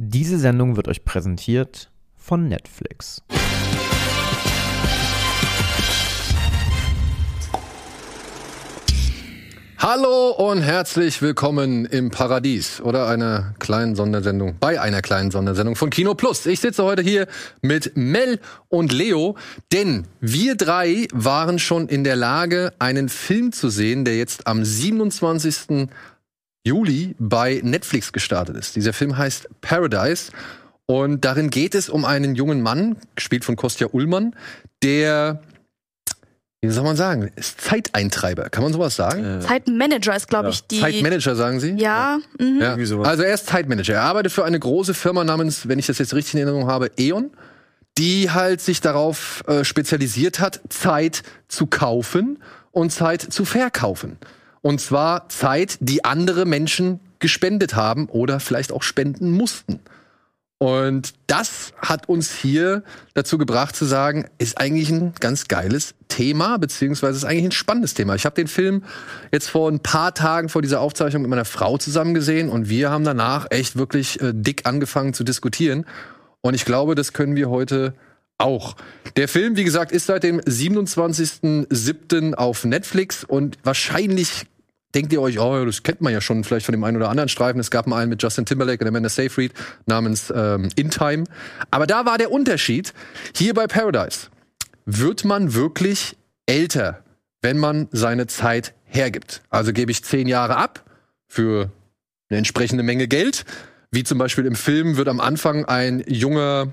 Diese Sendung wird euch präsentiert von Netflix. Hallo und herzlich willkommen im Paradies oder einer kleinen Sondersendung, bei einer kleinen Sondersendung von Kino Plus. Ich sitze heute hier mit Mel und Leo, denn wir drei waren schon in der Lage, einen Film zu sehen, der jetzt am 27. Juli bei Netflix gestartet ist. Dieser Film heißt Paradise und darin geht es um einen jungen Mann, gespielt von Kostja Ullmann, der wie soll man sagen? Ist Zeiteintreiber. Kann man sowas sagen? Zeitmanager ist, glaube Ja. ich, die. Zeitmanager, sagen Sie? Ja, mhm. Ja. Irgendwie sowas. Also er ist Zeitmanager. Er arbeitet für eine große Firma namens, wenn ich das jetzt richtig in Erinnerung habe, E.ON, die halt sich darauf äh, spezialisiert hat, Zeit zu kaufen und Zeit zu verkaufen. Und zwar Zeit, die andere Menschen gespendet haben oder vielleicht auch spenden mussten. Und das hat uns hier dazu gebracht zu sagen, ist eigentlich ein ganz geiles Thema, beziehungsweise ist eigentlich ein spannendes Thema. Ich habe den Film jetzt vor ein paar Tagen vor dieser Aufzeichnung mit meiner Frau zusammen gesehen und wir haben danach echt wirklich äh, dick angefangen zu diskutieren. Und ich glaube, das können wir heute auch. Der Film, wie gesagt, ist seit dem 27.07. auf Netflix und wahrscheinlich denkt ihr euch, oh, das kennt man ja schon vielleicht von dem einen oder anderen Streifen. Es gab mal einen mit Justin Timberlake und Amanda Seyfried namens ähm, In Time. Aber da war der Unterschied. Hier bei Paradise wird man wirklich älter, wenn man seine Zeit hergibt. Also gebe ich zehn Jahre ab für eine entsprechende Menge Geld. Wie zum Beispiel im Film wird am Anfang ein junger,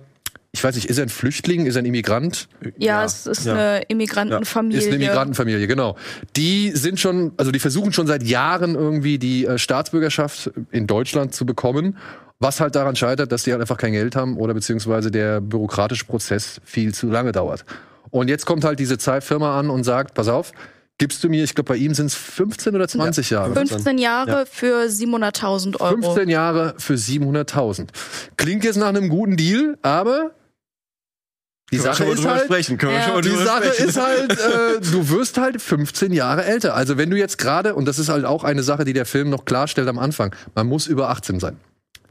ich weiß nicht, ist er ein Flüchtling, ist er ein Immigrant? ja, es ist Ja. eine Immigrantenfamilie. Ist eine Immigrantenfamilie, genau. Die sind schon, also die versuchen schon seit Jahren irgendwie die äh, Staatsbürgerschaft in Deutschland zu bekommen. Was halt daran scheitert, dass die halt einfach kein Geld haben oder beziehungsweise der bürokratische Prozess viel zu lange dauert. Und jetzt kommt halt diese Zeitfirma an und sagt, pass auf, gibst du mir, ich glaube bei ihm sind es 15 oder 20 Jahre. 15 Jahre Ja. für 700.000 Euro. 15 Jahre für 700.000. Klingt jetzt nach einem guten Deal, aber die Können wir Sache schon mal ist drüber halt, sprechen. Können wir Ja. schon mal die drüber Sache sprechen. ist halt, äh, du wirst halt 15 Jahre älter. Also wenn du jetzt gerade, und das ist halt auch eine Sache, die der Film noch klarstellt am Anfang, man muss über 18 sein.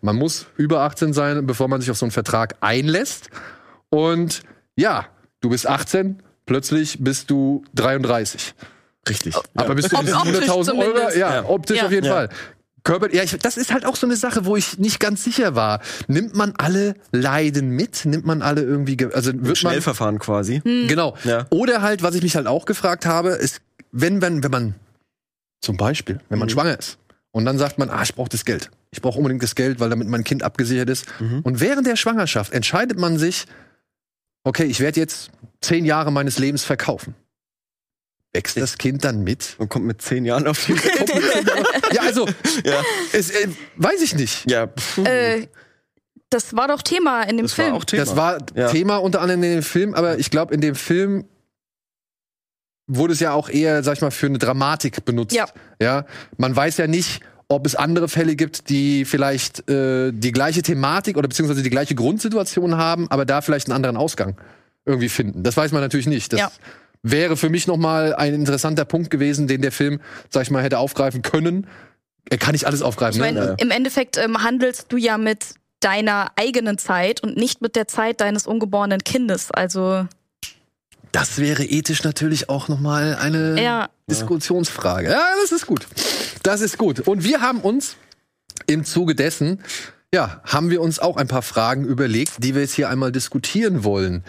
Man muss über 18 sein, bevor man sich auf so einen Vertrag einlässt. Und ja, du bist 18, plötzlich bist du 33. Richtig. Aber bist du die Optisch 700.000 Euro? zumindest. Ja, Ja. optisch Ja. auf jeden Ja. Fall. Körper, ja, ich, das ist halt auch so eine Sache, wo ich nicht ganz sicher war. Nimmt man alle Leiden mit? Nimmt man alle irgendwie, ge- also wird man, Schnellverfahren quasi. genau. Ja. Oder halt, was ich mich halt auch gefragt habe, ist, wenn, wenn, wenn man, zum Beispiel, wenn man Mhm. schwanger ist und dann sagt man, ah, ich brauche das Geld. Ich brauche unbedingt das Geld, weil damit mein Kind abgesichert ist. Mhm. Und während der Schwangerschaft entscheidet man sich, okay, ich werde jetzt zehn Jahre meines Lebens verkaufen. Wächst das Kind dann mit? Und kommt mit zehn Jahren auf die Welt. Ja, also, ja. es, äh, weiß ich nicht. ja. pff. Äh, das war doch Thema in dem das war Film. auch Thema. Das war Ja. Thema unter anderem in dem Film, aber ich glaube, in dem Film wurde es ja auch eher, sag ich mal, für eine Dramatik benutzt. Ja. ja? Man weiß ja nicht, ob es andere Fälle gibt, die vielleicht äh, die gleiche Thematik oder beziehungsweise die gleiche Grundsituation haben, aber da vielleicht einen anderen Ausgang irgendwie finden. Das weiß man natürlich nicht. Das Ja. Wäre für mich nochmal ein interessanter Punkt gewesen, den der Film, sag ich mal, hätte aufgreifen können. Er kann nicht alles aufgreifen. Ich meine, ne? im Endeffekt ähm, handelst du ja mit deiner eigenen Zeit und nicht mit der Zeit deines ungeborenen Kindes. Also, Das wäre ethisch natürlich auch nochmal eine ja. Diskussionsfrage. Ja, das ist gut. Das ist gut. Und wir haben uns im Zuge dessen, ja, haben wir uns auch ein paar Fragen überlegt, die wir jetzt hier einmal diskutieren wollen.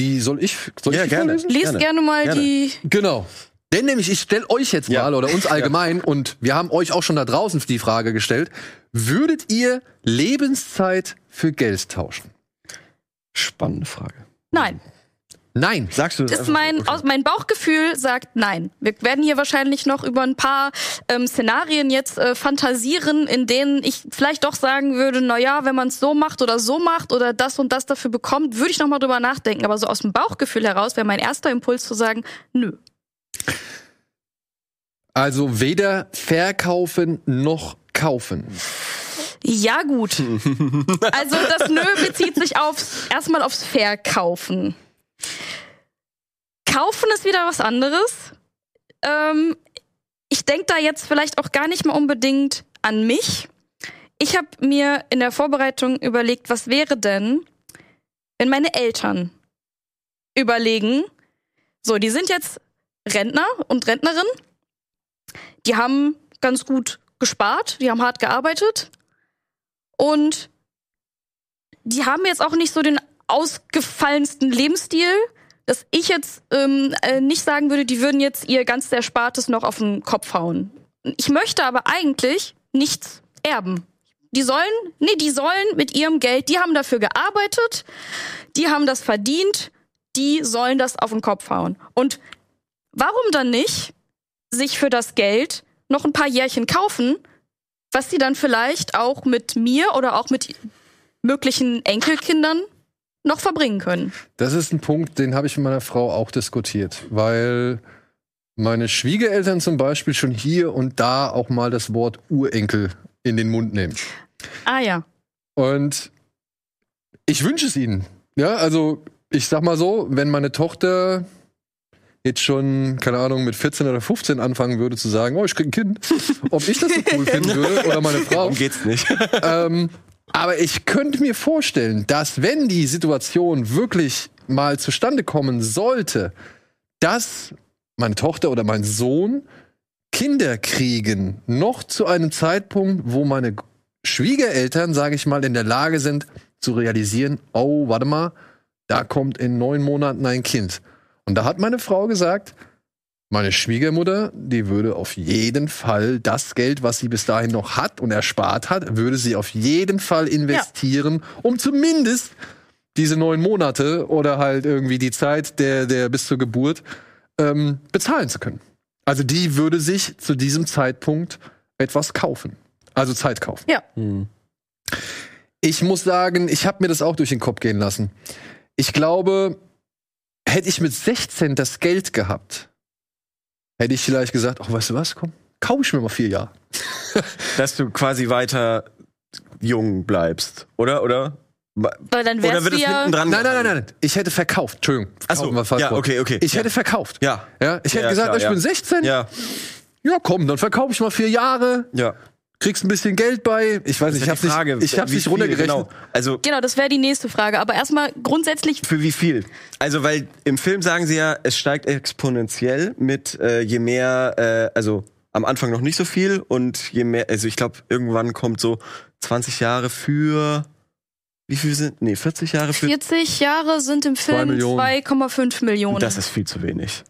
Die soll ich, soll Ja, ich die gerne. vorlesen? Lies Gerne. gerne mal Gerne. die. Genau. Denn nämlich, ich stelle euch jetzt mal Ja. oder uns allgemein und wir haben euch auch schon da draußen die Frage gestellt, würdet ihr Lebenszeit für Geld tauschen? Spannende Frage. Nein. Nein. Sagst du das ist einfach? mein, Okay. aus, mein Bauchgefühl sagt nein. Wir werden hier wahrscheinlich noch über ein paar ähm, Szenarien jetzt äh, fantasieren, in denen ich vielleicht doch sagen würde, na ja, wenn man es so macht oder so macht oder das und das dafür bekommt, würde ich noch mal drüber nachdenken. Aber so aus dem Bauchgefühl heraus wäre mein erster Impuls zu sagen, nö. Also weder verkaufen noch kaufen. Ja gut. Also das nö bezieht sich aufs erstmal aufs Verkaufen. Kaufen ist wieder was anderes. Ähm, ich denke da jetzt vielleicht auch gar nicht mal unbedingt an mich. ich habe mir in der Vorbereitung überlegt, was wäre denn, wenn meine Eltern überlegen, so, die sind jetzt Rentner und Rentnerin, die haben ganz gut gespart, die haben hart gearbeitet und die haben jetzt auch nicht so den ausgefallensten Lebensstil, dass ich jetzt ähm, äh, nicht sagen würde, die würden jetzt ihr ganz Erspartes noch auf den Kopf hauen. Ich möchte aber eigentlich nichts erben. Die sollen, nee, die sollen mit ihrem Geld, die haben dafür gearbeitet, die haben das verdient, die sollen das auf den Kopf hauen. Und warum dann nicht sich für das Geld noch ein paar Jährchen kaufen, was sie dann vielleicht auch mit mir oder auch mit möglichen Enkelkindern noch verbringen können. Das ist ein Punkt, den habe ich mit meiner Frau auch diskutiert, weil meine Schwiegereltern zum Beispiel schon hier und da auch mal das Wort Urenkel in den Mund nehmen. Ah ja. Und ich wünsche es ihnen. Ja, also ich sag mal so, wenn meine Tochter jetzt schon, keine Ahnung, mit 14 oder 15 anfangen würde zu sagen, oh, ich krieg ein Kind, ob ich das so cool finden würde oder meine Frau. Darum geht's nicht. ähm, aber ich könnte mir vorstellen, dass wenn die Situation wirklich mal zustande kommen sollte, dass meine Tochter oder mein Sohn Kinder kriegen, noch zu einem Zeitpunkt, wo meine Schwiegereltern, sage ich mal, in der Lage sind zu realisieren, oh, warte mal, da kommt in neun Monaten ein Kind. Und da hat meine Frau gesagt, meine Schwiegermutter, die würde auf jeden Fall das Geld, was sie bis dahin noch hat und erspart hat, würde sie auf jeden Fall investieren, um zumindest diese neun Monate oder halt irgendwie die Zeit der, der bis zur Geburt ähm, bezahlen zu können. Also die würde sich zu diesem Zeitpunkt etwas kaufen. Also Zeit kaufen. Ja. Ich muss sagen, ich habe mir das auch durch den Kopf gehen lassen. Ich glaube, hätte ich mit 16 das Geld gehabt, hätte ich vielleicht gesagt, ach, weißt du was, komm, kauf ich mir mal vier Jahre. Dass du quasi weiter jung bleibst, oder? Oder? Weil dann Oder wär's wird es ja. hinten dran? Nein, nein, nein, nein, ich hätte verkauft. Entschuldigung. Ach so, verkaufen war falsch ja, okay, okay. Ich Ja. hätte verkauft. Ja. Ja, ich hätte Ja, gesagt, klar, ich ja. bin 16. Ja, Ja, komm, dann verkaufe ich mal vier Jahre, ja. Kriegst ein bisschen Geld bei. Ich weiß nicht, ich Frage, nicht, ich hab's nicht runtergerechnet. Genau. Also Genau, das wäre die nächste Frage. Aber erstmal grundsätzlich für wie viel? Also weil im Film sagen sie ja, es steigt exponentiell mit äh, je mehr, äh, also am Anfang noch nicht so viel und je mehr, also ich glaube irgendwann kommt so 20 Jahre für wie viel sind? Nee, 40 Jahre für. 40 Jahre sind im Zwei Film Millionen. 2,5 Millionen. Das ist viel zu wenig.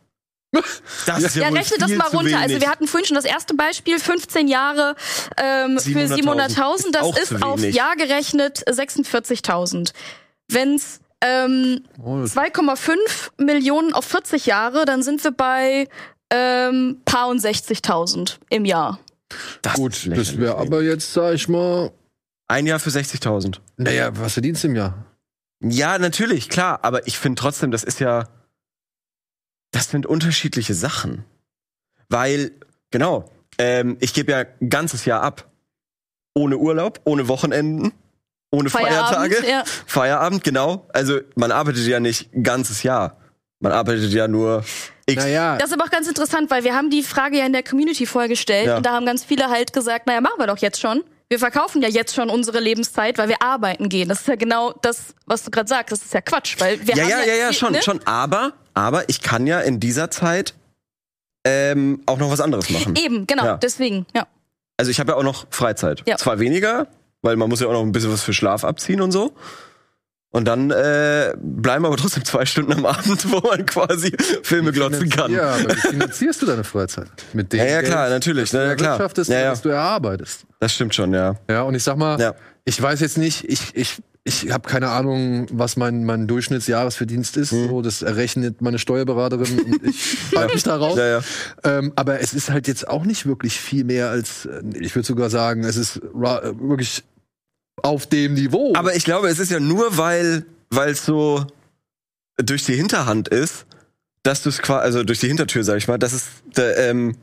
Das ist ja, wohl rechne das mal runter. Also wir hatten vorhin schon das erste Beispiel, 15 Jahre ähm, für 700.000. 700.000. Das ist zu auf. Jahr gerechnet 46.000. Wenn's ähm, Oh, das- 2,5 Millionen auf 40 Jahre, dann sind wir bei ähm, paar und 60.000 im Jahr. das Gut, ist das wäre aber jetzt, sag ich mal, ein Jahr für 60.000. naja, was verdienst du im Jahr? Ja, natürlich, klar, aber ich finde trotzdem, das ist ja, das sind unterschiedliche Sachen. Weil, genau, ähm, ich gebe ja ein ganzes Jahr ab. Ohne Urlaub, ohne Wochenenden, ohne Feierabend, Feiertage. ja. Feierabend, genau. Also man arbeitet ja nicht ein ganzes Jahr. Man arbeitet ja nur X. Naja, Das ist aber auch ganz interessant, weil wir haben die Frage ja in der Community vorgestellt Ja. und da haben ganz viele halt gesagt, naja, machen wir doch jetzt schon. Wir verkaufen ja jetzt schon unsere Lebenszeit, weil wir arbeiten gehen. Das ist ja genau das, was du gerade sagst. Das ist ja Quatsch, weil wir ja, haben ja, ja, ja, viel- schon, ne? schon. Aber, aber ich kann ja in dieser Zeit ähm, auch noch was anderes machen. Eben, genau, Ja. deswegen, ja. Also ich habe ja auch noch Freizeit. Ja. Zwar weniger, weil man muss ja auch noch ein bisschen was für Schlaf abziehen und so. Und dann äh, bleiben aber trotzdem zwei Stunden am Abend, wo man quasi Filme glotzen kann. Ja, aber wie finanzierst du deine Freizeit? Mit dem Ja, ja, Geld, klar, natürlich, das du na ja, klar. Ja, ja. das du erarbeitest. Das stimmt schon, ja. Ja, und ich sag mal, Ja. ich weiß jetzt nicht, ich, ich, ich habe keine Ahnung, was mein, mein Durchschnittsjahresverdienst ist. Mhm. So, das errechnet meine Steuerberaterin und ich halte mich da raus. Ja, ja. Ähm, aber es ist halt jetzt auch nicht wirklich viel mehr als, äh, ich würde sogar sagen, es ist äh, wirklich auf dem Niveau. Aber ich glaube, es ist ja nur, weil es so durch die Hinterhand ist, dass du es quasi, also durch die Hintertür, sag ich mal, dass es, ähm,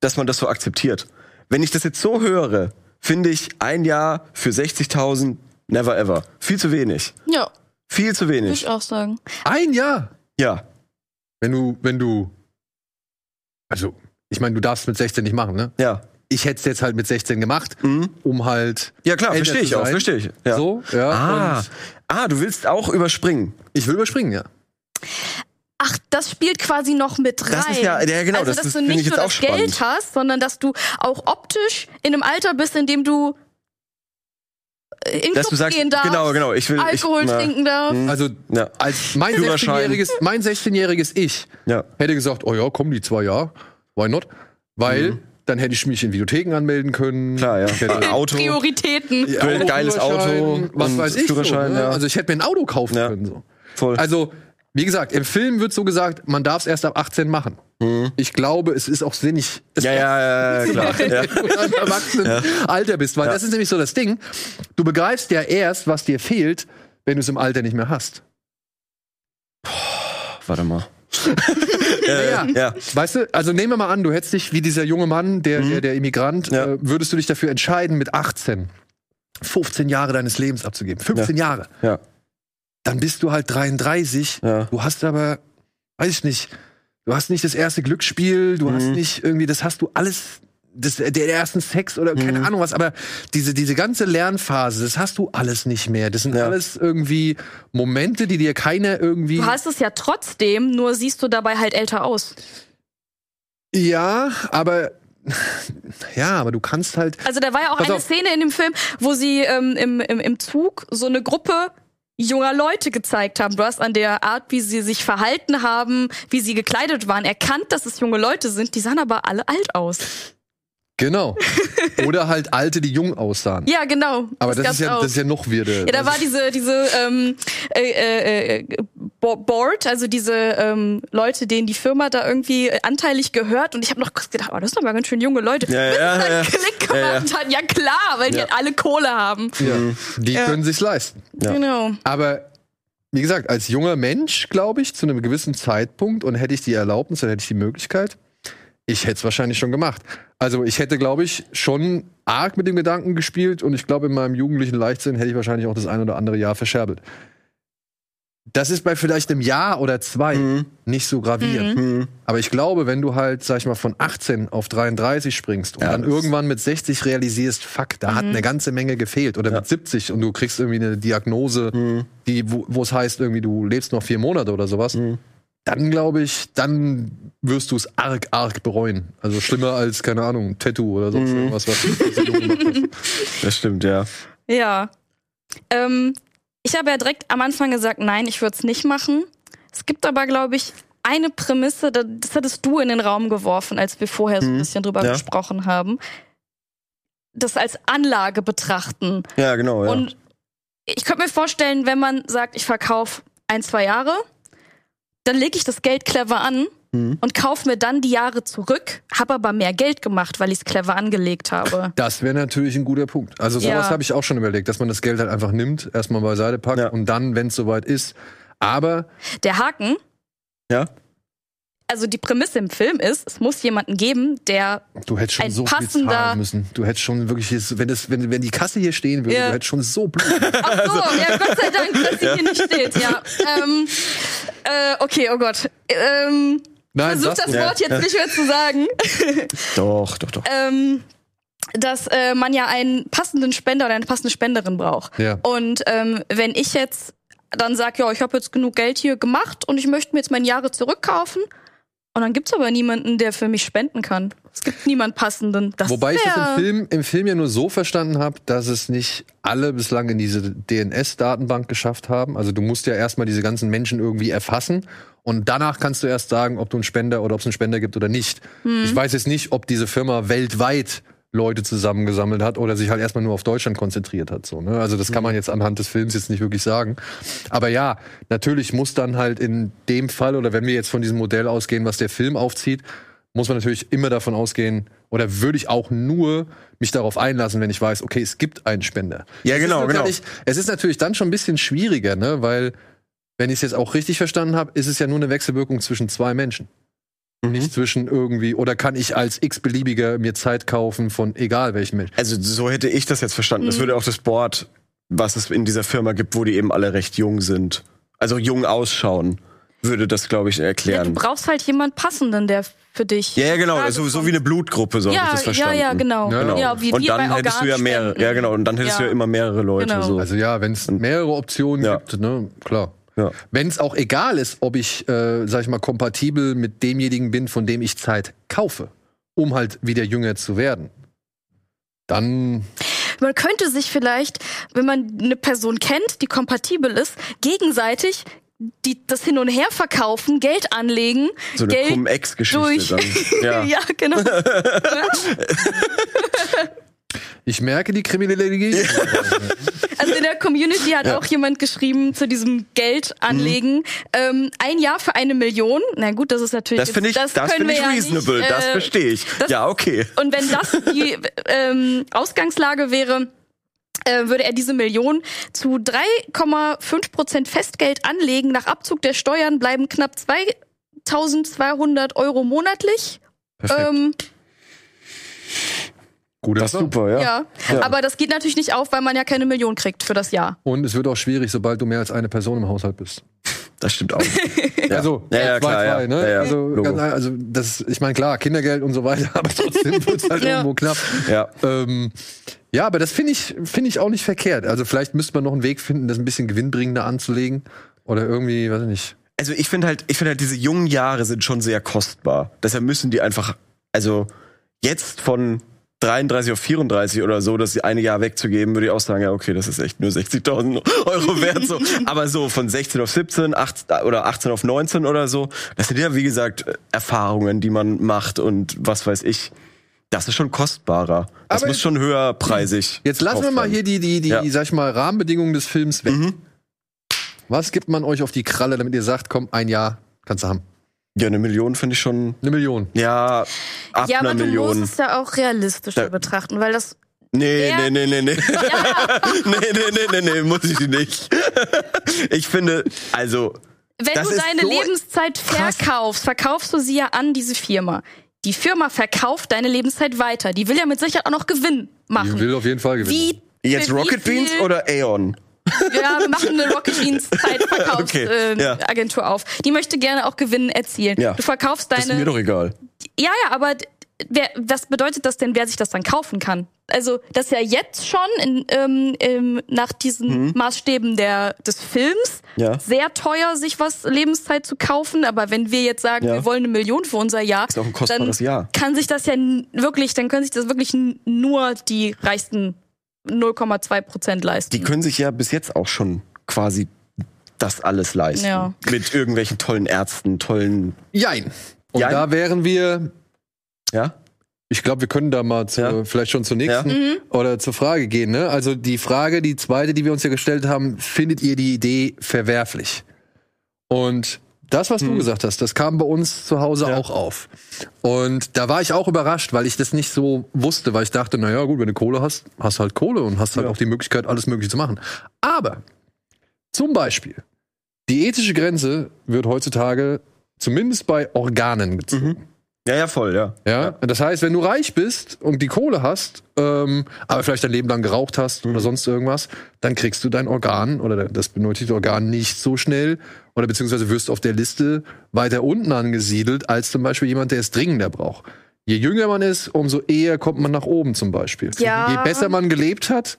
dass man das so akzeptiert. Wenn ich das jetzt so höre, finde ich ein Jahr für 60.000 never ever. Viel zu wenig. Ja, Viel zu würde wenig. ich auch sagen. ein Jahr, Ja. wenn du, wenn du, also, ich meine, du darfst mit 16 nicht machen, ne? Ja. ich hätte es jetzt halt mit 16 gemacht, um halt. Ja klar, verstehe ich auch, verstehe ich. Ja. So, ja. Ah. Ah, du willst auch überspringen. ich will überspringen, ja. Ach, das spielt quasi noch mit rein. Das ist ja- ja, genau, also, das- dass das du finde ich nicht jetzt nur auch das Geld spannend. hast, sondern dass du auch optisch in einem Alter bist, in dem du äh, in Dass Club du sagst, gehen darfst, genau, genau, ich will ich, Alkohol na, trinken darfst. Also Ja. als mein Führerschein. 16-jähriges, mein 16-jähriges Ich Ja. hätte gesagt, oh ja, komm, die zwei Jahre, why not? Weil dann hätte ich mich in Videotheken anmelden können. Mhm. Klar, ja. Ich hätte Auto. Prioritäten. Ja, Ein geiles Auto was weiß ich. So, ne? ja. Also ich hätte mir ein Auto kaufen Ja. können. So. Voll. Also, wie gesagt, im Film wird so gesagt, man darf es erst ab 18 machen. Ich glaube, es ist auch sinnig, es Mhm. ja, ja, ja, ja, klar. Ja. wenn du im Erwachsenenalter bist. Weil Ja. das ist nämlich so das Ding. Du begreifst ja erst, was dir fehlt, wenn du es im Alter nicht mehr hast. Warte mal. Ja, Ja. Weißt du, also nehmen wir mal an, du hättest dich wie dieser junge Mann, der, der, der Immigrant, Mhm. Ja. äh, würdest du dich dafür entscheiden, mit 18 15 Jahre deines Lebens abzugeben. 15 Jahre. Ja. Dann bist du halt 33. Ja. Du hast aber, weiß ich nicht, du hast nicht das erste Glücksspiel, du hast Mhm. nicht irgendwie, das hast du alles, das, der, der ersten Sex oder keine Mhm. Ahnung was, aber diese, diese ganze Lernphase, das hast du alles nicht mehr. Das sind Ja. alles irgendwie Momente, die dir keiner irgendwie. Du hast es ja trotzdem, nur siehst du dabei halt älter aus. ja, aber. Ja, aber du kannst halt. Also da war ja auch Pass eine auf. Szene in dem Film, wo sie ähm, im, im, im Zug so eine Gruppe junger Leute gezeigt haben. Du hast an der Art, wie sie sich verhalten haben, wie sie gekleidet waren, erkannt, dass es junge Leute sind. Die sahen aber alle alt aus. Genau. Oder halt Alte, die jung aussahen. Ja, genau. aber das, gab's ist ja, auch. das ist ja noch weirder. Ja, da war diese, diese ähm, äh, äh, äh, Board, also diese ähm, Leute, denen die Firma da irgendwie anteilig gehört. Und ich habe noch kurz gedacht, oh, das sind aber ganz schön junge Leute. Ja, Bis ja, es dann ja. Klick Ja, ja. gemacht hat. Ja klar, weil die Ja. halt alle Kohle haben. ja, die Ja. können sich's leisten. Ja. Genau. Aber wie gesagt, als junger Mensch, glaube ich, zu einem gewissen Zeitpunkt und hätte ich die Erlaubnis, dann hätte ich die Möglichkeit, ich hätte es wahrscheinlich schon gemacht. Also ich hätte, glaube ich, schon arg mit dem Gedanken gespielt und ich glaube, in meinem jugendlichen Leichtsinn hätte ich wahrscheinlich auch das ein oder andere Jahr verscherbelt. Das ist bei vielleicht einem Jahr oder zwei Mhm. nicht so gravierend. Mhm. Aber ich glaube, wenn du halt, sag ich mal, von 18 auf 33 springst und Ja, dann irgendwann mit 60 realisierst, fuck, da hat eine ganze Menge gefehlt. Oder Ja. mit 70 und du kriegst irgendwie eine Diagnose, Mhm. die, wo es heißt, irgendwie, du lebst noch vier Monate oder sowas. Mhm. Dann glaube ich, dann wirst du es arg, arg bereuen. Also schlimmer als, keine Ahnung, Tattoo oder sonst Mhm. irgendwas, was du gemacht hast. Das stimmt, ja. Ja. Ähm, ich habe ja direkt am Anfang gesagt, nein, ich würde es nicht machen. Es gibt aber, glaube ich, eine Prämisse, da- das hattest du in den Raum geworfen, als wir vorher so ein Mhm. bisschen drüber Ja. gesprochen haben. Das als Anlage betrachten. Ja, genau, ja. Und ich könnte mir vorstellen, wenn man sagt, ich verkaufe ein, zwei Jahre, dann lege ich das Geld clever an Mhm. und kaufe mir dann die Jahre zurück, habe aber mehr Geld gemacht, weil ich es clever angelegt habe. Das wäre natürlich ein guter Punkt. Also sowas Ja. habe ich auch schon überlegt, dass man das Geld halt einfach nimmt, erstmal beiseite packt Ja. und dann, wenn es soweit ist. Aber Der Haken, ja? also die Prämisse im Film ist, es muss jemanden geben, der du hättest schon Ein so viel passender- zahlen müssen. Du hättest schon wirklich, wenn, das, wenn, wenn die Kasse hier stehen würde, Ja. du hättest schon so Blut. Ach so, ja, Gott sei Dank, dass sie hier nicht steht, ja. Ähm, äh, okay, oh Gott. Ähm, Nein, versuch sag das du. Wort jetzt nicht mehr zu sagen. Doch, doch, doch. ähm, dass äh, man ja einen passenden Spender oder eine passende Spenderin braucht. Ja. Und ähm, wenn ich jetzt dann sage, ja, ich habe jetzt genug Geld hier gemacht und ich möchte mir jetzt meine Jahre zurückkaufen, und dann gibt's aber niemanden, der für mich spenden kann. Es gibt niemand passenden. Das Wobei ich das im Film, im Film ja nur so verstanden habe, dass es nicht alle bislang in diese DNS-Datenbank geschafft haben. Also du musst ja erstmal diese ganzen Menschen irgendwie erfassen und danach kannst du erst sagen, ob du einen Spender oder ob es einen Spender gibt oder nicht. Ich weiß jetzt nicht, ob diese Firma weltweit Leute zusammengesammelt hat oder sich halt erstmal nur auf Deutschland konzentriert hat. So, ne? Also das kann man jetzt anhand des Films jetzt nicht wirklich sagen. Aber ja, natürlich muss dann halt in dem Fall oder wenn wir jetzt von diesem Modell ausgehen, was der Film aufzieht, muss man natürlich immer davon ausgehen, oder würde ich auch nur mich darauf einlassen, wenn ich weiß, okay, es gibt einen Spender. Ja, Es genau, genau. Es ist natürlich dann schon ein bisschen schwieriger, ne? weil, wenn ich es jetzt auch richtig verstanden habe, ist es ja nur eine Wechselwirkung zwischen zwei Menschen. Mhm. Nicht zwischen irgendwie, oder kann ich als x-beliebiger mir Zeit kaufen von egal welchem Menschen. Also so hätte ich das jetzt verstanden. Das würde auch das Board, was es in dieser Firma gibt, wo die eben alle recht jung sind, also jung ausschauen, würde das, glaube ich, Ja, du erklären. brauchst halt jemand passenden, der für dich. Ja, ja, genau, Frage so, wie eine Blutgruppe, so hab ich ja, das verstanden. ja, ja, genau. Ja, Genau. Ja, wie, und dann hättest du ja mehrere, ja genau, und dann hättest du ja immer mehrere Leute. Genau. So. Also ja, wenn es mehrere Optionen Ja. gibt, ne, klar. Ja. Wenn es auch egal ist, ob ich, äh, sag ich mal, kompatibel mit demjenigen bin, von dem ich Zeit kaufe, um halt wieder jünger zu werden, dann Man könnte sich vielleicht, wenn man eine Person kennt, die kompatibel ist, gegenseitig die, das hin und her verkaufen, Geld anlegen, So eine Geld Cum-Ex-Geschichte durch. dann. Ja. ja, genau. ich merke die Kriminalität. Also in der Community hat Ja. auch jemand geschrieben zu diesem Geld anlegen. Ähm, ein Jahr für eine Million. Na gut, das ist natürlich. Das finde ich, das können finde ich ja reasonable, nicht, das äh, verstehe ich. das- ja, okay. Und wenn das die ähm, Ausgangslage wäre, äh, würde er diese Million zu 3,5 Prozent Festgeld anlegen. Nach Abzug der Steuern bleiben knapp 2200 Euro monatlich. Perfekt. Ähm, Guter Das ist super, ja. ja. Ja. aber das geht natürlich nicht auf, weil man ja keine Million kriegt für das Jahr. Und es wird auch schwierig, sobald du mehr als eine Person im Haushalt bist. Das stimmt auch. Ja. Also, ja, ja, zwei, klar, ja. zwei, ne? ja, ja. Also, ganz, also das, ich meine, klar, Kindergeld und so weiter, aber trotzdem wird es halt Ja. irgendwo knapp. ja. Ähm, ja, aber das finde ich, finde ich auch nicht verkehrt. Also vielleicht müsste man noch einen Weg finden, das ein bisschen gewinnbringender anzulegen. Oder irgendwie, weiß ich nicht. Also ich finde halt, ich finde halt, diese jungen Jahre sind schon sehr kostbar. Deshalb müssen die einfach, also jetzt von 33 auf 34 oder so, das eine Jahr wegzugeben, würde ich auch sagen, ja, okay, das ist echt nur 60.000 Euro wert, so. Aber so von 16 auf 17, 8, oder 18 auf 19 oder so, das sind ja, wie gesagt, Erfahrungen, die man macht und was weiß ich. Das ist schon kostbarer. Das Aber muss schon höherpreisig. Jetzt lassen wir mal hier die, die, die, Ja. Mhm. sag ich mal, Rahmenbedingungen des Films weg. Was gibt man euch auf die Kralle, damit ihr sagt, komm, ein Jahr kannst du haben? Ja, eine Million finde ich schon, Eine Million. ja, ab ja, aber einer du Million. musst es ja auch realistischer Da- betrachten, weil das Nee, nee, nee, nee, nee. nee, nee, nee, nee, nee, muss ich nicht. ich finde, also, Wenn Das du ist deine so Lebenszeit verkaufst, verkaufst du sie ja an diese Firma. Die Firma verkauft deine Lebenszeit weiter. Die will ja mit Sicherheit auch noch Gewinn machen. will auf jeden Fall gewinnen. Wie jetzt Rocket Beans oder Aeon? Ja, wir machen eine Rocket Beans Zeitverkaufsagentur Okay, äh, ja. Auf. Die möchte gerne auch Gewinn erzielen. Ja. Du verkaufst Das ist mir deine. doch egal. Ja, ja, aber wer, was bedeutet das denn, wer sich das dann kaufen kann? Also, das ist ja jetzt schon in, ähm, ähm, nach diesen Maßstäben der, des Films Mhm. Ja. sehr teuer, sich was Lebenszeit zu kaufen. Aber wenn wir jetzt sagen, Ja. wir wollen eine Million für unser Jahr, dann Jahr. kann sich das ja wirklich, dann können sich das wirklich nur die reichsten 0,2 Prozent leisten. Die können sich ja bis jetzt auch schon quasi das alles leisten. Ja. Mit irgendwelchen tollen Ärzten, tollen, Jein. Und Jein? da wären wir, ja? ich glaube, wir können da mal zu, Ja. vielleicht schon zur nächsten Mhm. oder zur Frage gehen. Ne? Also die Frage, die zweite, die wir uns ja gestellt haben, findet ihr die Idee verwerflich? Und das, was du gesagt hast, das kam bei uns zu Hause Mhm. Ja. auch auf. Und da war ich auch überrascht, weil ich das nicht so wusste, weil ich dachte, na ja, gut, wenn du Kohle hast, hast halt Kohle und hast halt Ja. auch die Möglichkeit, alles Mögliche zu machen. Aber zum Beispiel, die ethische Grenze wird heutzutage zumindest bei Organen gezogen. Ja, ja, voll, ja. Ja? das heißt, wenn du reich bist und die Kohle hast, ähm, aber vielleicht dein Leben lang geraucht hast Mhm. oder sonst irgendwas, dann kriegst du dein Organ oder das benötigte Organ nicht so schnell oder beziehungsweise wirst du auf der Liste weiter unten angesiedelt als zum Beispiel jemand, der es dringender braucht. Je jünger man ist, umso eher kommt man nach oben zum Beispiel. Ja. Je besser man gelebt hat,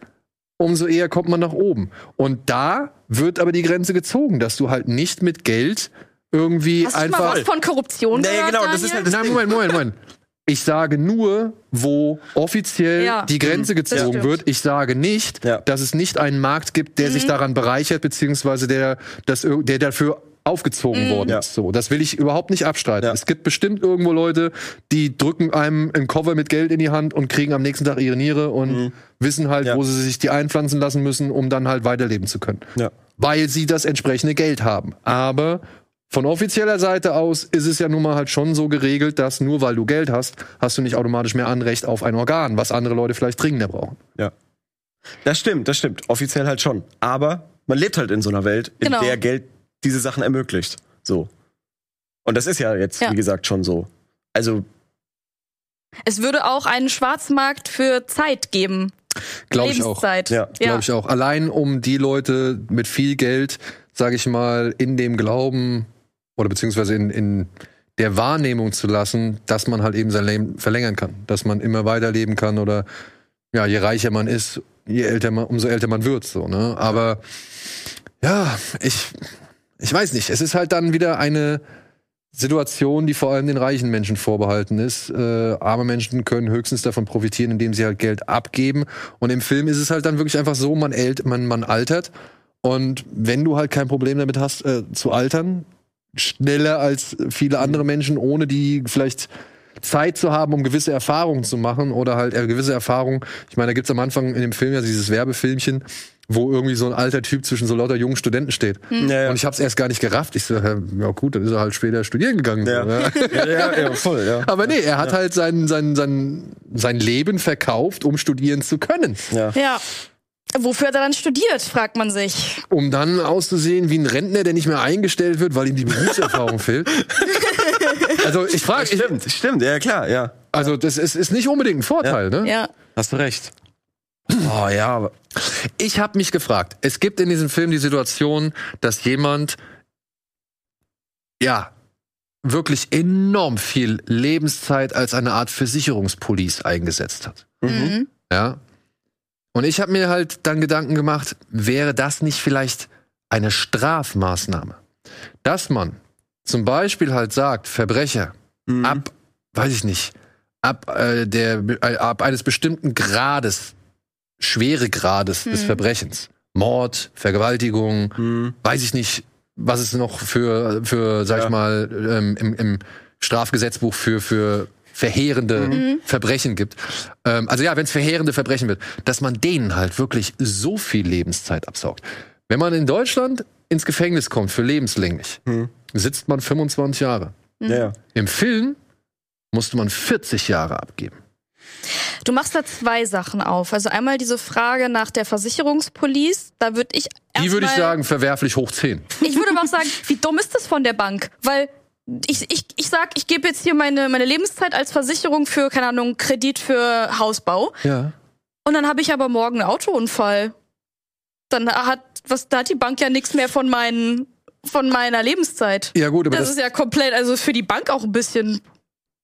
umso eher kommt man nach oben. Und da wird aber die Grenze gezogen, dass du halt nicht mit Geld irgendwie Hast du einfach. mal was von Korruption Nee, gehört, genau, das Daniel? ist halt das Nein, Moment, Moment, Moment. Ich sage nur, wo offiziell Ja. die Grenze das gezogen wird. Ich sage nicht, Ja. dass es nicht einen Markt gibt, der Mhm. sich daran bereichert, beziehungsweise der, das, der dafür aufgezogen Mhm. worden Ja. ist. So, das will ich überhaupt nicht abstreiten. Ja. Es gibt bestimmt irgendwo Leute, die drücken einem ein Cover mit Geld in die Hand und kriegen am nächsten Tag ihre Niere und wissen halt, Mhm. Ja. wo sie sich die einpflanzen lassen müssen, um dann halt weiterleben zu können Ja. weil sie das entsprechende Geld haben. Aber von offizieller Seite aus ist es ja nun mal halt schon so geregelt, dass nur weil du Geld hast, hast du nicht automatisch mehr Anrecht auf ein Organ, was andere Leute vielleicht dringender brauchen. Ja. Das stimmt, das stimmt. Offiziell halt schon. Aber man lebt halt in so einer Welt, in Genau. der Geld diese Sachen ermöglicht. So. Und das ist ja jetzt, Ja. wie gesagt, schon so. Also, Es würde auch einen Schwarzmarkt für Zeit geben. Glaube ich auch. Lebenszeit. Ja, Glaube ich auch. Allein um die Leute mit viel Geld, sage ich mal, in dem Glauben oder beziehungsweise in, in der Wahrnehmung zu lassen, dass man halt eben sein Leben verlängern kann, dass man immer weiterleben kann oder ja, je reicher man ist, je älter man, umso älter man wird, so, ne? Aber ja, ich, ich weiß nicht. Es ist halt dann wieder eine Situation, die vor allem den reichen Menschen vorbehalten ist. Äh, arme Menschen können höchstens davon profitieren, indem sie halt Geld abgeben. Und im Film ist es halt dann wirklich einfach so, man, ält, man, man altert. Und wenn du halt kein Problem damit hast, äh, zu altern, schneller als viele andere Menschen, ohne die vielleicht Zeit zu haben, um gewisse Erfahrungen zu machen oder halt äh, gewisse Erfahrungen. Ich meine, da gibt's am Anfang in dem Film ja dieses Werbefilmchen, wo irgendwie so ein alter Typ zwischen so lauter jungen Studenten steht. Ja, ja. Und ich habe es erst gar nicht gerafft. Ich so, ja gut, dann ist er halt später studieren gegangen. Ja. So, ja. ja, ja, ja, voll, ja. Aber nee, er hat halt sein, sein, sein, sein Leben verkauft, um studieren zu können. ja. Ja. Wofür hat er dann studiert, fragt man sich. Um dann auszusehen wie ein Rentner, der nicht mehr eingestellt wird, weil ihm die Berufserfahrung fehlt. Also ich frage, ich, Stimmt, stimmt, ja klar, ja. also das ist, ist nicht unbedingt ein Vorteil, ne? Ja. Hast du recht. Oh ja, aber Ich habe mich gefragt, es gibt in diesem Film die Situation, dass jemand ja wirklich enorm viel Lebenszeit als eine Art Versicherungspolice eingesetzt hat. Mhm. Ja. Und ich habe mir halt dann Gedanken gemacht, wäre das nicht vielleicht eine Strafmaßnahme? Dass man zum Beispiel halt sagt, Verbrecher Mhm. ab, weiß ich nicht, ab, äh, der, äh, ab eines bestimmten Grades, schwere Grades des Mhm. Verbrechens, Mord, Vergewaltigung, Mhm. weiß ich nicht, was es noch für, für sag Ja. ich mal, ähm, im, im Strafgesetzbuch für, für verheerende Verbrechen gibt. Ähm, also ja, wenn es verheerende Verbrechen wird, dass man denen halt wirklich so viel Lebenszeit absaugt. Wenn man in Deutschland ins Gefängnis kommt für lebenslänglich, Mhm. sitzt man 25 Jahre. Ja, ja. Im Film musste man 40 Jahre abgeben. Du machst da zwei Sachen auf. Also einmal diese Frage nach der Versicherungspolice. Da würde ich Die würde ich sagen, verwerflich hoch 10. Ich würde aber auch sagen, wie dumm ist das von der Bank? Weil ich, ich, ich sag, ich gebe jetzt hier meine, meine Lebenszeit als Versicherung für, keine Ahnung, Kredit für Hausbau. Ja. Und dann habe ich aber morgen einen Autounfall. Dann hat, was, da hat die Bank ja nichts mehr von meinen, von meiner Lebenszeit. Ja gut, aber Das, das, ist ja komplett, also für die Bank auch ein bisschen.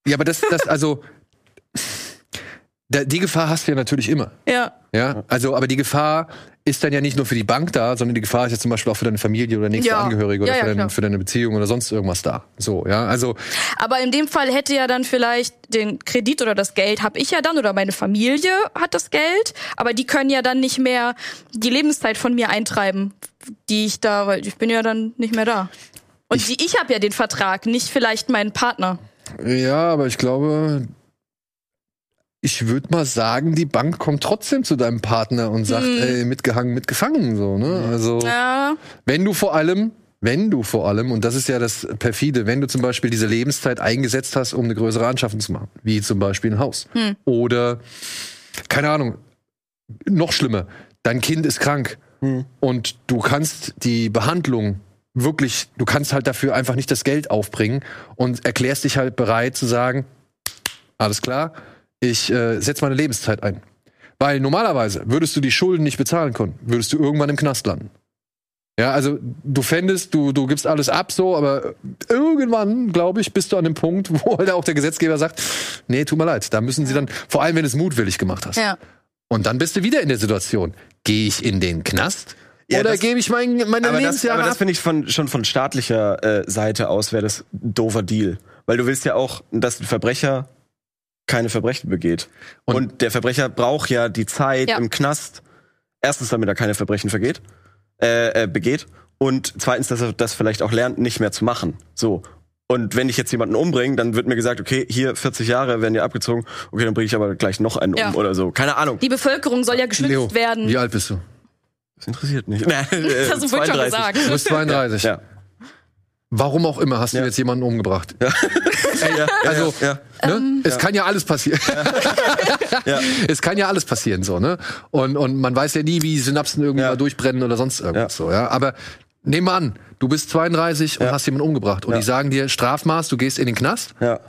ja, aber das, das also die Gefahr hast du ja natürlich immer. Ja. Ja, also, aber die Gefahr ist dann ja nicht nur für die Bank da, sondern die Gefahr ist ja zum Beispiel auch für deine Familie oder nächste Ja. Angehörige oder Ja, ja, für, deine, für deine Beziehung oder sonst irgendwas da. So, ja, also, Aber in dem Fall hätte ja dann vielleicht den Kredit oder das Geld habe ich ja dann oder meine Familie hat das Geld, aber die können ja dann nicht mehr die Lebenszeit von mir eintreiben, die ich da, weil ich bin ja dann nicht mehr da. Und die, ich habe ja den Vertrag, nicht vielleicht mein Partner. ja, aber ich glaube, ich würde mal sagen, die Bank kommt trotzdem zu deinem Partner und sagt, ey, mitgehangen, mitgefangen, so, ne? Also, Ja, wenn du vor allem, wenn du vor allem, und das ist ja das perfide, wenn du zum Beispiel diese Lebenszeit eingesetzt hast, um eine größere Anschaffung zu machen, wie zum Beispiel ein Haus. Oder, keine Ahnung, noch schlimmer, dein Kind ist krank und du kannst die Behandlung wirklich, du kannst halt dafür einfach nicht das Geld aufbringen und erklärst dich halt bereit zu sagen, alles klar, ich äh, setze meine Lebenszeit ein. Weil normalerweise würdest du die Schulden nicht bezahlen können, würdest du irgendwann im Knast landen. Ja, also du fändest, du, du gibst alles ab so, aber irgendwann, glaube ich, bist du an dem Punkt, wo halt auch der Gesetzgeber sagt, nee, tut mir leid, da müssen sie dann, vor allem wenn du es mutwillig gemacht hast. ja. Und dann bist du wieder in der Situation, gehe ich in den Knast Ja, oder das- gebe ich mein, meine Aber das, Lebensjahre aber das finde ich von, schon von staatlicher äh, Seite aus wäre das ein doofer Deal. Weil du willst ja auch, dass ein Verbrecher keine Verbrechen begeht. Und- Und, der Verbrecher braucht ja die Zeit Ja. im Knast. Erstens, damit er keine Verbrechen vergeht, äh, äh, begeht. Und zweitens, dass er das vielleicht auch lernt, nicht mehr zu machen. So. Und wenn ich jetzt jemanden umbringe, dann wird mir gesagt, okay, hier 40 Jahre werden dir abgezogen, okay, dann bringe ich aber gleich noch einen Ja. um oder so. Keine Ahnung. Die Bevölkerung soll ja geschützt Leo, werden. wie alt bist du? Das interessiert mich. Nee, äh, das hast du vorhin schon gesagt. Du bist 32. Ja. Warum auch immer hast du Ja. jetzt jemanden umgebracht. ja, ja, Also, ja, Ne? Ähm. Es kann ja alles passieren. ja. Es kann ja alles passieren, so, ne? Und, und man weiß ja nie, wie Synapsen irgendwie Ja. mal durchbrennen oder sonst irgendwas, Ja. so, ja? Aber nehmen wir an, du bist 32 und Ja. hast jemanden umgebracht und Ja. die sagen dir Strafmaß, du gehst in den Knast ja.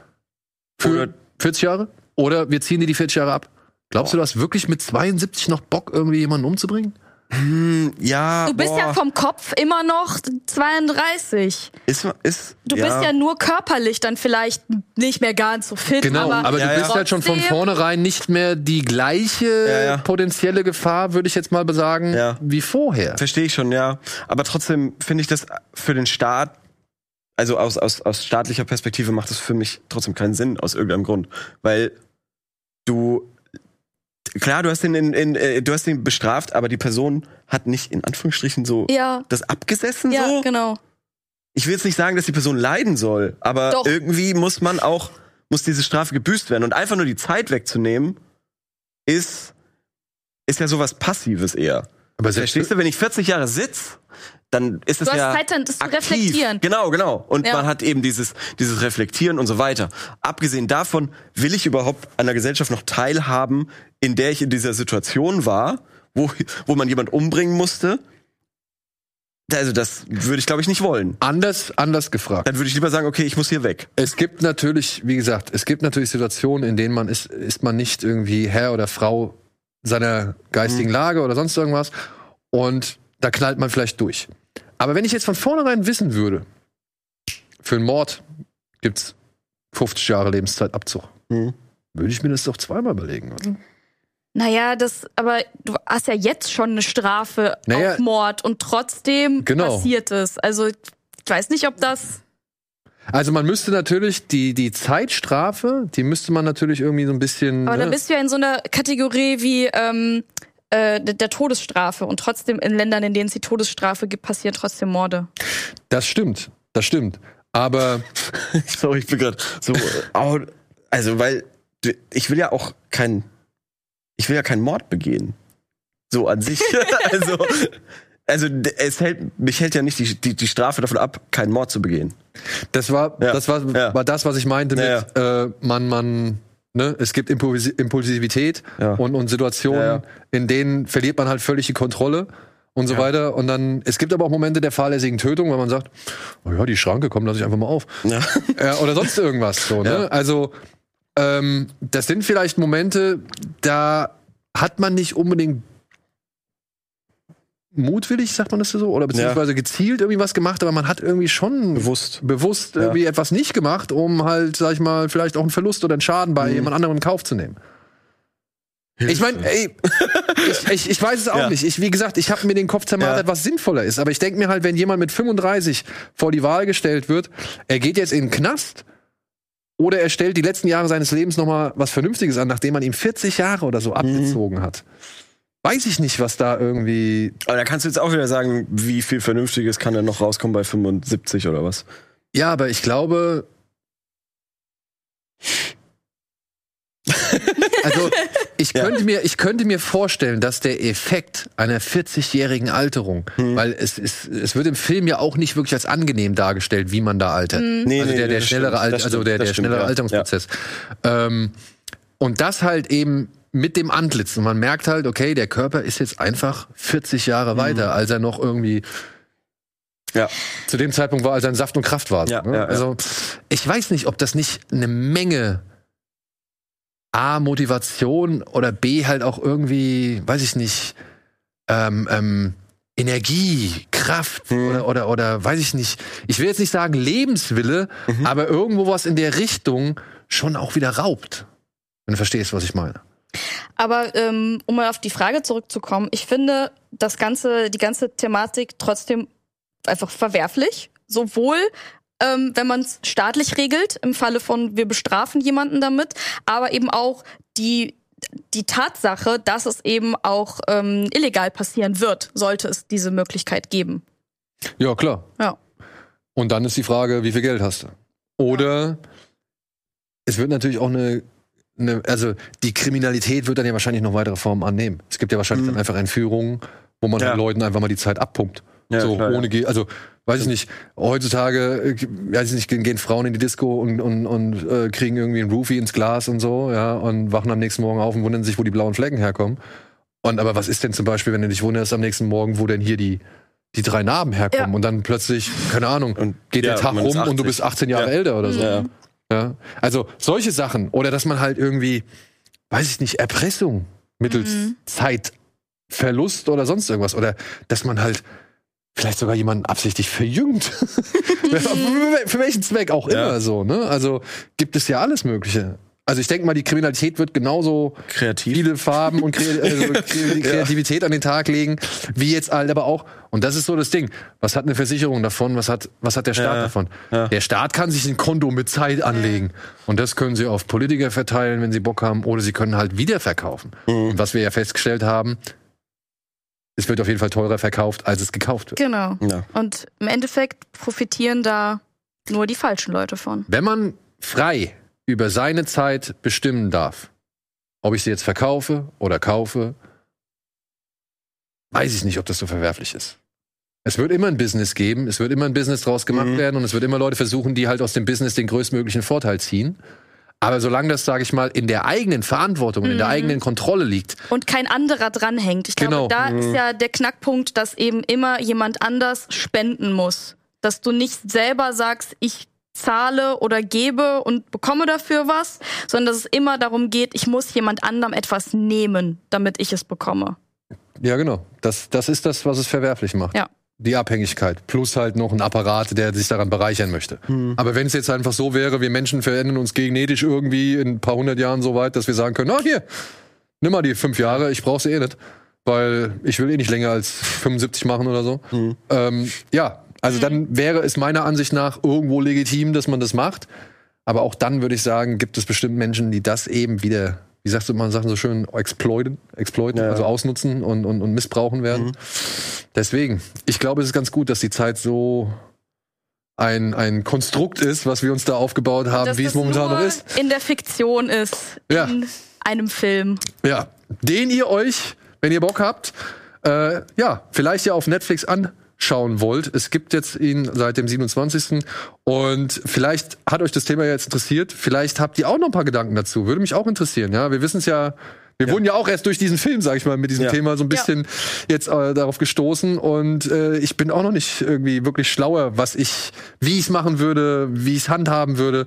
für Oder- 40 Jahre oder wir ziehen dir die 40 Jahre ab. Glaubst du, du hast wirklich mit 72 noch Bock, irgendwie jemanden umzubringen? Hm, ja. Du bist boah, ja vom Kopf immer noch 32. Ist, ist, Du bist ja nur körperlich dann vielleicht nicht mehr ganz so fit. Genau, aber, aber, du Ja, bist ja. halt schon von vornherein nicht mehr die gleiche Ja, ja. potenzielle Gefahr, würde ich jetzt mal sagen, Ja. wie vorher. Verstehe ich schon, ja. Aber trotzdem finde ich das für den Staat, also aus, aus, aus staatlicher Perspektive macht es für mich trotzdem keinen Sinn, aus irgendeinem Grund. Weil du, klar, du hast den, in, in, äh, du hast den bestraft, aber die Person hat nicht in Anführungsstrichen so ja, das abgesessen ja, so. genau. Ich will jetzt nicht sagen, dass die Person leiden soll, aber Doch. irgendwie muss man auch, muss diese Strafe gebüßt werden. Und einfach nur die Zeit wegzunehmen, ist, ist ja sowas Passives eher. Aber Verstehst du, wenn ich 40 Jahre sitz, dann ist es Du hast ja Zeit, dann das zu aktiv. reflektieren. Genau, genau. Und Ja. man hat eben dieses, dieses Reflektieren und so weiter. Abgesehen davon, will ich überhaupt an der Gesellschaft noch teilhaben, in der ich in dieser Situation war, wo, wo man jemand umbringen musste? Also das würde ich, glaube ich, nicht wollen. anders, anders gefragt. Dann würde ich lieber sagen, okay, ich muss hier weg. Es gibt natürlich, wie gesagt, es gibt natürlich Situationen, in denen man ist, ist man nicht irgendwie Herr oder Frau seiner geistigen Mhm. Lage oder sonst irgendwas. Und da knallt man vielleicht durch. Aber wenn ich jetzt von vornherein wissen würde, für einen Mord gibt's 50 Jahre Lebenszeitabzug, Mhm. würde ich mir das doch zweimal überlegen. Oder? Naja, das, aber du hast ja jetzt schon eine Strafe Naja. auf Mord und trotzdem Genau. passiert es. Also ich weiß nicht, ob das. Also man müsste natürlich die, die Zeitstrafe, die müsste man natürlich irgendwie so ein bisschen. Aber ne? dann bist du ja in so einer Kategorie wie ähm, äh, der Todesstrafe und trotzdem in Ländern, in denen es die Todesstrafe gibt, passieren trotzdem Morde. das stimmt, das stimmt. Aber Sorry, ich bin gerade so. au- Also, weil ich will ja auch kein, ich will ja keinen Mord begehen. So an sich. also, also es hält, mich hält ja nicht die, die, die Strafe davon ab, keinen Mord zu begehen. Das war, Ja. das war, Ja. war das, was ich meinte Ja, mit, Äh, man, man, ne, es gibt Impulsi Impulsivität Ja. und, und Situationen, Ja, ja. in denen verliert man halt völlig die Kontrolle und so weiter. Und dann, es gibt aber auch Momente der fahrlässigen Tötung, weil man sagt, oh ja, die Schranke, komm, lass ich einfach mal auf. Oder sonst irgendwas so, ne? Also, ähm, das sind vielleicht Momente, da hat man nicht unbedingt mutwillig, sagt man das so, oder beziehungsweise gezielt irgendwie was gemacht, aber man hat irgendwie schon Bewusst. bewusst irgendwie etwas nicht gemacht, um halt, sag ich mal, vielleicht auch einen Verlust oder einen Schaden bei Mhm. jemand anderem in Kauf zu nehmen. Ich meine, ey, ich, ich, ich weiß es auch Ja. nicht. Ich, wie gesagt, ich habe mir den Kopf zermartert, Ja. was sinnvoller ist. Aber ich denke mir halt, wenn jemand mit 35 vor die Wahl gestellt wird, er geht jetzt in den Knast oder er stellt die letzten Jahre seines Lebens nochmal was Vernünftiges an, nachdem man ihm 40 Jahre oder Mhm. so abgezogen hat. Weiß ich nicht, was da irgendwie. Aber da kannst du jetzt auch wieder sagen, wie viel Vernünftiges kann denn noch rauskommen bei 75 oder was? Ja, aber ich glaube. Also, ich Ja. könnte, mir, ich könnte mir vorstellen, dass der Effekt einer 40-jährigen Alterung, Hm. weil es, ist, es wird im Film ja auch nicht wirklich als angenehm dargestellt, wie man da altert. Nee, also nee, der, der schnellere, stimmt, das also der, der stimmt, schnellere ja. Alterungsprozess. Ähm, und das halt eben mit dem Antlitz. Und man merkt halt, okay, der Körper ist jetzt einfach 40 Jahre weiter, als er noch irgendwie Mhm. Ja. zu dem Zeitpunkt war, als er in Saft und Kraft war. Ja, ne? ja. Also ich weiß nicht, ob das nicht eine Menge A, Motivation oder B halt auch irgendwie, weiß ich nicht, ähm, ähm, Energie, Kraft Mhm. oder, oder, oder weiß ich nicht. Ich will jetzt nicht sagen Lebenswille, Mhm. aber irgendwo was in der Richtung schon auch wieder raubt. Wenn du verstehst, was ich meine. Aber ähm, um mal auf die Frage zurückzukommen, ich finde das ganze, die ganze Thematik trotzdem einfach verwerflich. Sowohl ähm, wenn man es staatlich regelt, im Falle von wir bestrafen jemanden damit, aber eben auch die die Tatsache, dass es eben auch ähm, illegal passieren wird, sollte es diese Möglichkeit geben. Ja, klar. Ja. Und dann ist die Frage, wie viel Geld hast du? Oder es wird natürlich auch eine, eine, also die Kriminalität wird dann ja wahrscheinlich noch weitere Formen annehmen. Es gibt ja wahrscheinlich Mhm. dann einfach Entführungen, wo man Ja. den Leuten einfach mal die Zeit abpumpt. Ja, so klar, ja. ohne, Ge- also weiß ich nicht, heutzutage äh, weiß ich nicht, gehen, Frauen in die Disco und, und, und äh, kriegen irgendwie ein Roofie ins Glas und so, ja, und wachen am nächsten Morgen auf und wundern sich, wo die blauen Flecken herkommen. Und aber was ist denn zum Beispiel, wenn du dich wunderst am nächsten Morgen, wo denn hier die, die drei Narben herkommen Ja. und dann plötzlich, keine Ahnung, Und geht ja, der Tag rum und du 80. bist 18 Jahre Ja. älter oder so. Ja. Also solche Sachen. Oder dass man halt irgendwie, weiß ich nicht, Erpressung mittels Mhm. Verlust oder sonst irgendwas. Oder dass man halt vielleicht sogar jemanden absichtlich verjüngt. Für welchen Zweck auch immer Ja. so, ne? Also gibt es ja alles Mögliche. Also ich denke mal, die Kriminalität wird genauso Kreativ. viele Farben und Kre also Kre Kreativität an den Tag legen, wie jetzt halt aber auch. Und das ist so das Ding. Was hat eine Versicherung davon? Was hat, was hat der Staat Ja, davon? ja. Der Staat kann sich ein Konto mit Zeit anlegen. Und das können sie auf Politiker verteilen, wenn sie Bock haben. Oder sie können halt wiederverkaufen. Mhm. Und was wir ja festgestellt haben, es wird auf jeden Fall teurer verkauft, als es gekauft wird. Genau. Ja. Und im Endeffekt profitieren da nur die falschen Leute von. Wenn man frei über seine Zeit bestimmen darf, ob ich sie jetzt verkaufe oder kaufe, weiß ich nicht, ob das so verwerflich ist. Es wird immer ein Business geben, es wird immer ein Business draus gemacht Mhm. werden und es wird immer Leute versuchen, die halt aus dem Business den größtmöglichen Vorteil ziehen. Aber solange das, sage ich mal, in der eigenen Verantwortung und in der Mhm. eigenen Kontrolle liegt, Und kein anderer dranhängt. Ich Genau. glaube, da ist ja der Knackpunkt, dass eben immer jemand anders spenden muss. Dass du nicht selber sagst, ich zahle oder gebe und bekomme dafür was, sondern dass es immer darum geht, ich muss jemand anderem etwas nehmen, damit ich es bekomme. ja genau, das, das ist das, was es verwerflich macht. Ja. Die Abhängigkeit. Plus halt noch ein Apparat, der sich daran bereichern möchte. Aber wenn es jetzt einfach so wäre, wir Menschen verändern uns genetisch irgendwie in ein paar hundert Jahren so weit, dass wir sagen können, ah hier, nimm mal die fünf Jahre, ich brauche sie eh nicht. Weil ich will eh nicht länger als 75 machen oder so. Ähm, ja, also dann wäre es meiner Ansicht nach irgendwo legitim, dass man das macht. Aber auch dann würde ich sagen, gibt es bestimmt Menschen, die das eben wieder, wie sagst du mal Sachen so schön, exploiten, exploiten Ja. also ausnutzen und, und, und missbrauchen werden. Deswegen, ich glaube, es ist ganz gut, dass die Zeit so ein, ein Konstrukt ist, was wir uns da aufgebaut haben, wie es momentan nur noch ist. in der Fiktion ist, Ja. in einem Film. Ja, den ihr euch, wenn ihr Bock habt, äh, ja, vielleicht ja auf Netflix anschauen wollt. Es gibt jetzt ihn seit dem 27. Und vielleicht hat euch das Thema jetzt interessiert. Vielleicht habt ihr auch noch ein paar Gedanken dazu. Würde mich auch interessieren. Ja, wir wissen es ja. Wir wurden ja auch erst durch diesen Film, sag ich mal, mit diesem Ja. Thema so ein bisschen jetzt äh, darauf gestoßen und äh, ich bin auch noch nicht irgendwie wirklich schlauer, was ich, wie ich es machen würde, wie ich es handhaben würde.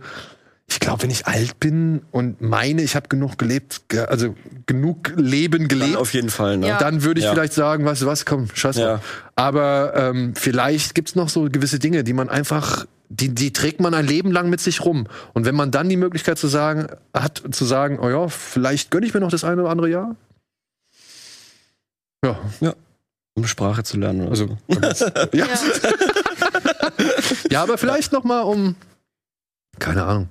Ich glaube, wenn ich alt bin und meine, ich habe genug gelebt, ge- also genug Leben Dann gelebt, auf jeden Fall, ne? Ja. dann würde ich Ja. vielleicht sagen, weißt du was, komm, scheiß Ja. Aber ähm, vielleicht gibt's noch so gewisse Dinge, die man einfach, die, die trägt man ein Leben lang mit sich rum. Und wenn man dann die Möglichkeit zu sagen, hat, zu sagen, oh ja, vielleicht gönne ich mir noch das eine oder andere Jahr. Ja, Um Sprache zu lernen. Also so. ja. Ja. ja, aber vielleicht noch mal um, keine Ahnung,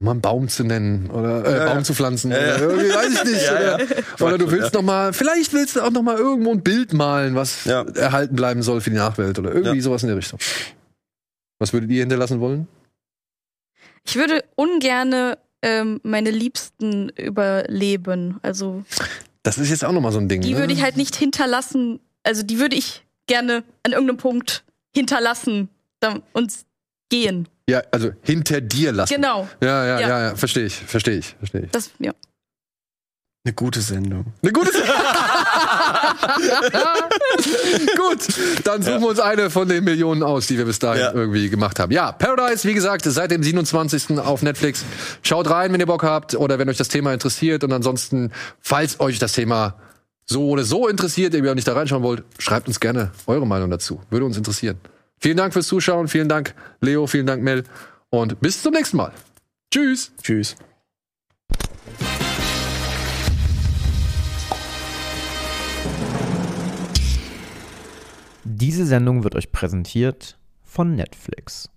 mal einen Baum zu nennen oder äh, Ja, Baum ja. zu pflanzen Ja, oder irgendwie, weiß ich nicht. Ja, oder, ja. oder du willst noch mal, vielleicht willst du auch noch mal irgendwo ein Bild malen, was Ja. erhalten bleiben soll für die Nachwelt oder irgendwie Ja. sowas in der Richtung. Was würdet ihr hinterlassen wollen? Ich würde ungerne ähm, meine Liebsten überleben. Also Das ist jetzt auch noch mal so ein Ding. die ne? würde ich halt nicht hinterlassen. Also die würde ich gerne an irgendeinem Punkt hinterlassen und gehen. ja, also hinter dir lassen. Genau. Ja, ja, ja, Ja. ja, verstehe ich, verstehe ich, verstehe ich. Das, ja. Eine gute Sendung. Eine gute Gut, dann suchen wir uns eine von den Millionen aus, die wir bis dahin Ja. irgendwie gemacht haben. Ja, Paradise, wie gesagt, seit dem 27. auf Netflix. Schaut rein, wenn ihr Bock habt oder wenn euch das Thema interessiert. Und ansonsten, falls euch das Thema so oder so interessiert, ihr auch nicht da reinschauen wollt, schreibt uns gerne eure Meinung dazu. Würde uns interessieren. Vielen Dank fürs Zuschauen. Vielen Dank, Leo. Vielen Dank, Mel. Und bis zum nächsten Mal. Tschüss. Tschüss. Diese Sendung wird euch präsentiert von Netflix.